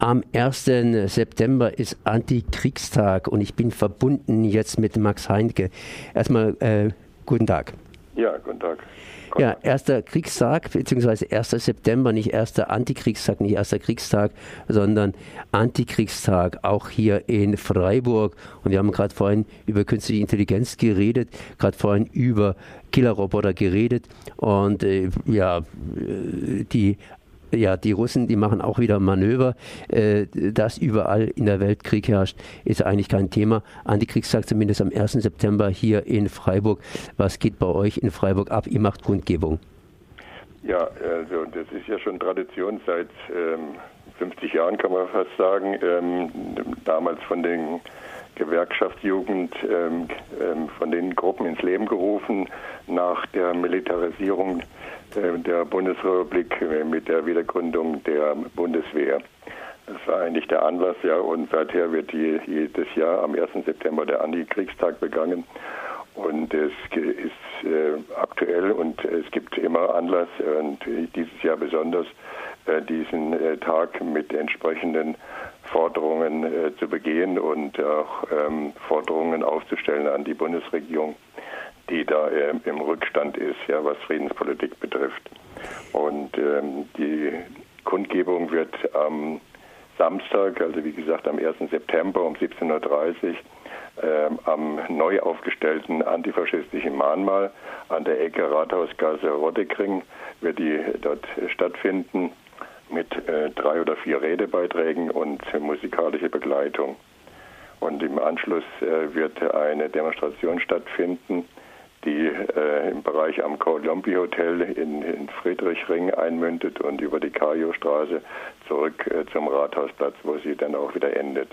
Am 1. September ist Antikriegstag und ich bin verbunden jetzt mit Max Heinke. Erstmal äh, guten Tag. Ja, guten Tag. Ja, erster Kriegstag, beziehungsweise 1. September, nicht erster Antikriegstag, nicht erster Kriegstag, sondern Antikriegstag, auch hier in Freiburg. Und wir haben gerade vorhin über künstliche Intelligenz geredet, gerade vorhin über Killerroboter geredet. Und äh, ja, äh, die ja, die Russen, die machen auch wieder Manöver. Äh, dass überall in der Welt Krieg herrscht, ist eigentlich kein Thema. Antikriegstag zumindest am 1. September hier in Freiburg. Was geht bei euch in Freiburg ab? Ihr macht Kundgebung. Ja, also das ist ja schon Tradition seit ähm, 50 Jahren, kann man fast sagen. Ähm, damals von den Gewerkschaftsjugend ähm, ähm, von den Gruppen ins Leben gerufen nach der Militarisierung äh, der Bundesrepublik äh, mit der Wiedergründung der Bundeswehr. Das war eigentlich der Anlass, ja, und seither wird jedes Jahr am 1. September der Antikriegstag begangen. Und es ist äh, aktuell und es gibt immer Anlass und dieses Jahr besonders äh, diesen äh, Tag mit entsprechenden Forderungen äh, zu begehen und auch ähm, Forderungen aufzustellen an die Bundesregierung, die da äh, im Rückstand ist, ja, was Friedenspolitik betrifft. Und ähm, die Kundgebung wird am Samstag, also wie gesagt am 1. September um 17.30 Uhr, äh, am neu aufgestellten antifaschistischen Mahnmal an der Ecke Rathausgasse Rottekring wird die dort stattfinden mit drei oder vier Redebeiträgen und musikalische Begleitung. Und im Anschluss äh, wird eine Demonstration stattfinden, die äh, im Bereich am Colombi Hotel in, in, Friedrichring einmündet und über die Kajo-Straße zurück äh, zum Rathausplatz, wo sie dann auch wieder endet.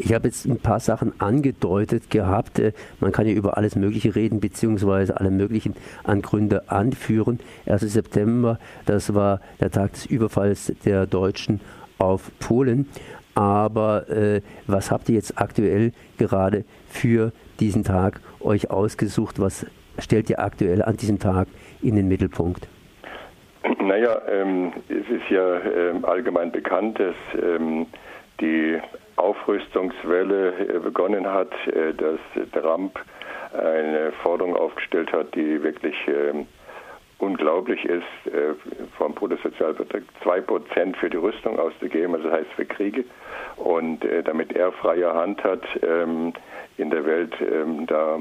Ich habe jetzt ein paar Sachen angedeutet gehabt. Äh, man kann ja über alles Mögliche reden, beziehungsweise alle möglichen Angründe anführen. 1. September, das war der Tag des Überfalls der Deutschen auf Polen. Aber äh, was habt ihr jetzt aktuell gerade für diesen Tag euch ausgesucht? Was stellt ihr aktuell an diesem Tag in den Mittelpunkt? Naja, ähm, es ist ja ähm, allgemein bekannt, dass ähm, die Aufrüstungswelle äh, begonnen hat, äh, dass Trump eine Forderung aufgestellt hat, die wirklich ähm, unglaublich ist, äh, vom zwei Prozent für die Rüstung auszugeben, also das heißt für Kriege. Und damit er freie Hand hat, ähm, in der Welt ähm, da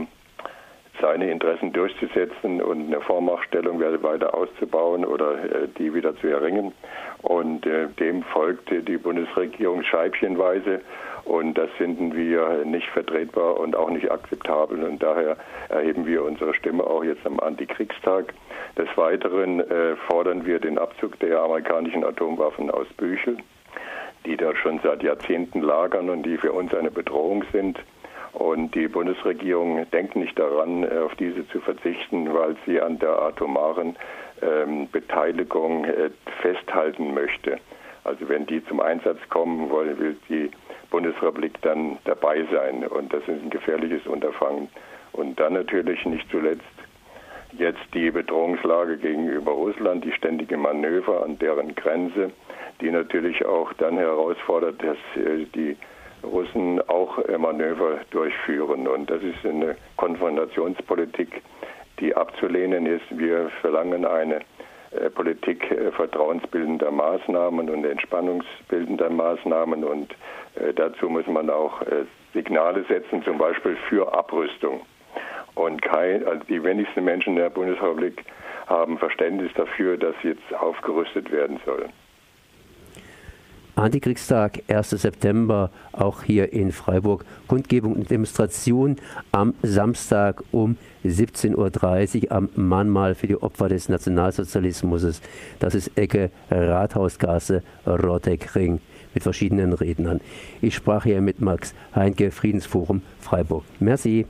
seine Interessen durchzusetzen und eine Vormachtstellung weiter auszubauen oder äh, die wieder zu erringen. Und äh, dem folgte die Bundesregierung scheibchenweise. Und das finden wir nicht vertretbar und auch nicht akzeptabel. Und daher erheben wir unsere Stimme auch jetzt am Antikriegstag. Des Weiteren äh, fordern wir den Abzug der amerikanischen Atomwaffen aus Büchel, die dort schon seit Jahrzehnten lagern und die für uns eine Bedrohung sind. Und die Bundesregierung denkt nicht daran, äh, auf diese zu verzichten, weil sie an der atomaren ähm, Beteiligung äh, festhalten möchte. Also wenn die zum Einsatz kommen wollen, will die Bundesrepublik dann dabei sein. Und das ist ein gefährliches Unterfangen. Und dann natürlich nicht zuletzt jetzt die Bedrohungslage gegenüber Russland, die ständige Manöver an deren Grenze, die natürlich auch dann herausfordert, dass äh, die Russen auch äh, Manöver durchführen. Und das ist eine Konfrontationspolitik, die abzulehnen ist. Wir verlangen eine äh, Politik äh, vertrauensbildender Maßnahmen und entspannungsbildender Maßnahmen. Und dazu muss man auch Signale setzen, zum Beispiel für Abrüstung. Und kein, also die wenigsten Menschen in der Bundesrepublik haben Verständnis dafür, dass jetzt aufgerüstet werden soll. Antikriegstag, 1. September, auch hier in Freiburg. Kundgebung und Demonstration am Samstag um 17.30 Uhr am Mahnmal für die Opfer des Nationalsozialismus. Das ist Ecke Rathausgasse Rotteckring mit verschiedenen Rednern. Ich sprach hier mit Max Heinke, Friedensforum Freiburg. Merci.